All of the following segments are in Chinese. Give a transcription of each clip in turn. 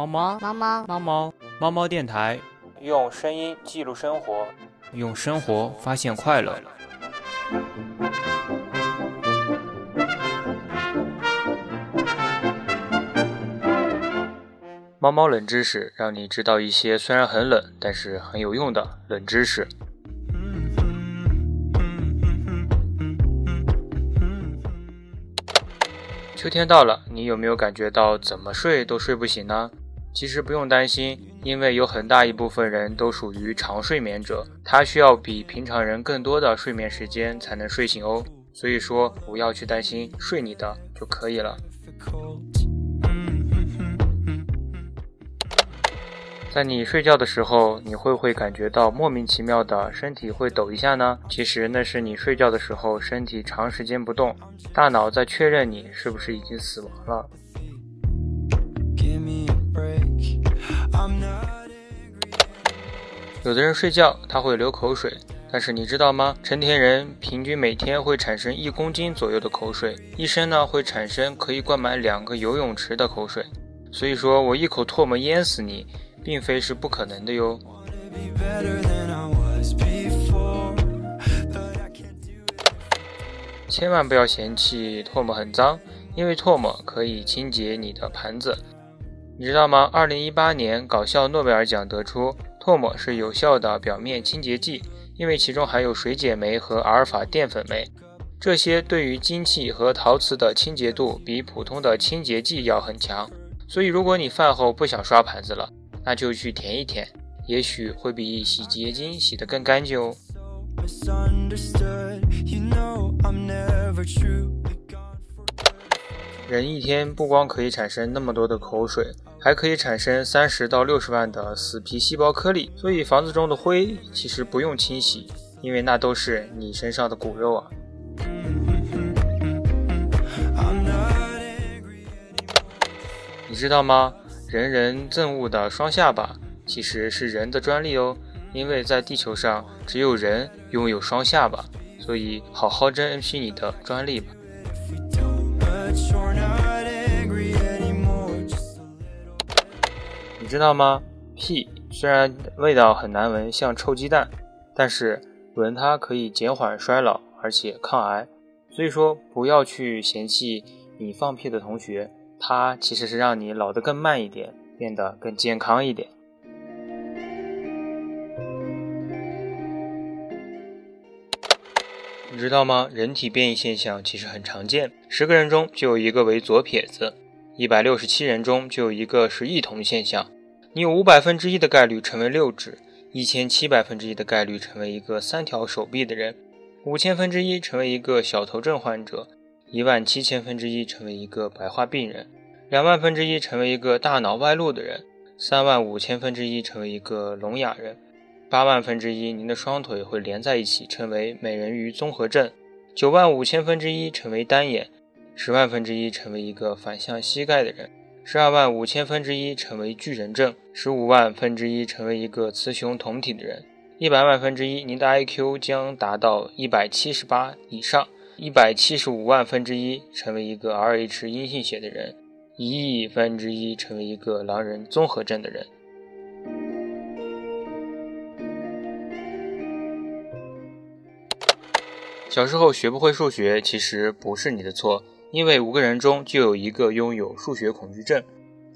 猫猫猫猫猫猫猫猫电台，用声音记录生活，用生活发现快乐。猫猫冷知识，让你知道一些虽然很冷，但是很有用的冷知识。秋天到了，你有没有感觉到怎么睡都睡不醒呢？其实不用担心，因为有很大一部分人都属于长睡眠者，他需要比平常人更多的睡眠时间才能睡醒哦。所以说，不要去担心，睡你的就可以了。在你睡觉的时候，你会不会感觉到莫名其妙的身体会抖一下呢？其实那是你睡觉的时候身体长时间不动，大脑在确认你是不是已经死亡了。有的人睡觉他会流口水，但是你知道吗？成年人平均每天会产生一公斤左右的口水，一生呢会产生可以灌满两个游泳池的口水。所以说我一口唾沫淹死你。并非是不可能的哟。千万不要嫌弃唾沫很脏，因为唾沫可以清洁你的盘子。你知道吗？二零一八年搞笑诺贝尔奖得出，唾沫是有效的表面清洁剂，因为其中含有水解酶和阿尔法淀粉酶，这些对于金器和陶瓷的清洁度比普通的清洁剂要很强。所以，如果你饭后不想刷盘子了，那就去舔一舔，也许会比洗洁精洗得更干净哦。人一天不光可以产生那么多的口水，还可以产生三十到六十万的死皮细胞颗粒，所以房子中的灰其实不用清洗，因为那都是你身上的骨肉啊。你知道吗？人人憎恶的双下巴其实是人的专利哦，因为在地球上只有人拥有双下巴，所以好好珍惜你的专利吧。知道吗？屁虽然味道很难闻，像臭鸡蛋，但是闻它可以减缓衰老，而且抗癌。所以说，不要去嫌弃你放屁的同学。它其实是让你老得更慢一点，变得更健康一点。你知道吗？人体变异现象其实很常见，十个人中就有一个为左撇子，一百六十七人中就有一个是异瞳现象。你有五百分之一的概率成为六指，一千七百分之一的概率成为一个三条手臂的人，五千分之一成为一个小头症患者。一万七千分之一成为一个白化病人，两万分之一成为一个大脑外露的人，三万五千分之一成为一个聋哑人，八万分之一您的双腿会连在一起，成为美人鱼综合症，九万五千分之一成为单眼，十万分之一成为一个反向膝盖的人，十二万五千分之一成为巨人症，十五万分之一成为一个雌雄同体的人，一百万分之一您的 IQ 将达到一百七十八以上。一百七十五万分之一成为一个 Rh 阴性血的人，一亿分之一成为一个狼人综合症的人。小时候学不会数学，其实不是你的错，因为五个人中就有一个拥有数学恐惧症。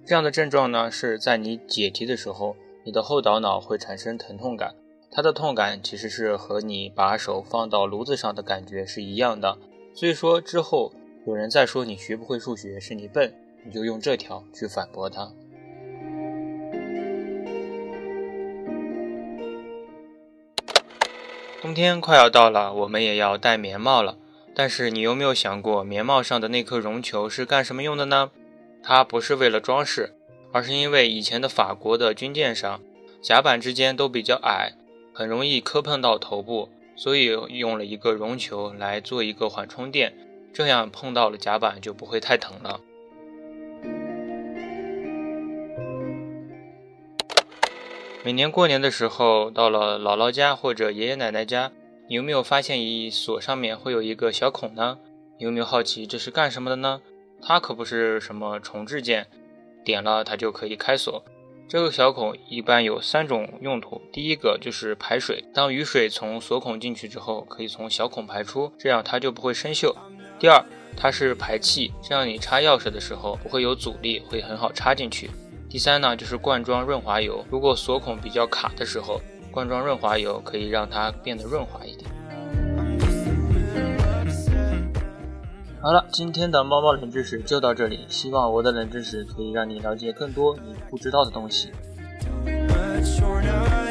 这样的症状呢，是在你解题的时候，你的后脑脑会产生疼痛感。它的痛感其实是和你把手放到炉子上的感觉是一样的，所以说之后有人再说你学不会数学是你笨，你就用这条去反驳他。冬天快要到了，我们也要戴棉帽了。但是你有没有想过，棉帽上的那颗绒球是干什么用的呢？它不是为了装饰，而是因为以前的法国的军舰上甲板之间都比较矮。很容易磕碰到头部，所以用了一个绒球来做一个缓冲垫，这样碰到了甲板就不会太疼了。每年过年的时候，到了姥姥家或者爷爷奶奶家，你有没有发现一锁上面会有一个小孔呢？你有没有好奇这是干什么的呢？它可不是什么重置键，点了它就可以开锁。这个小孔一般有三种用途，第一个就是排水，当雨水从锁孔进去之后，可以从小孔排出，这样它就不会生锈。第二，它是排气，这样你插钥匙的时候不会有阻力，会很好插进去。第三呢，就是灌装润滑油，如果锁孔比较卡的时候，罐装润滑油可以让它变得润滑一点。好了，今天的猫猫冷知识就到这里，希望我的冷知识可以让你了解更多你不知道的东西。But you're not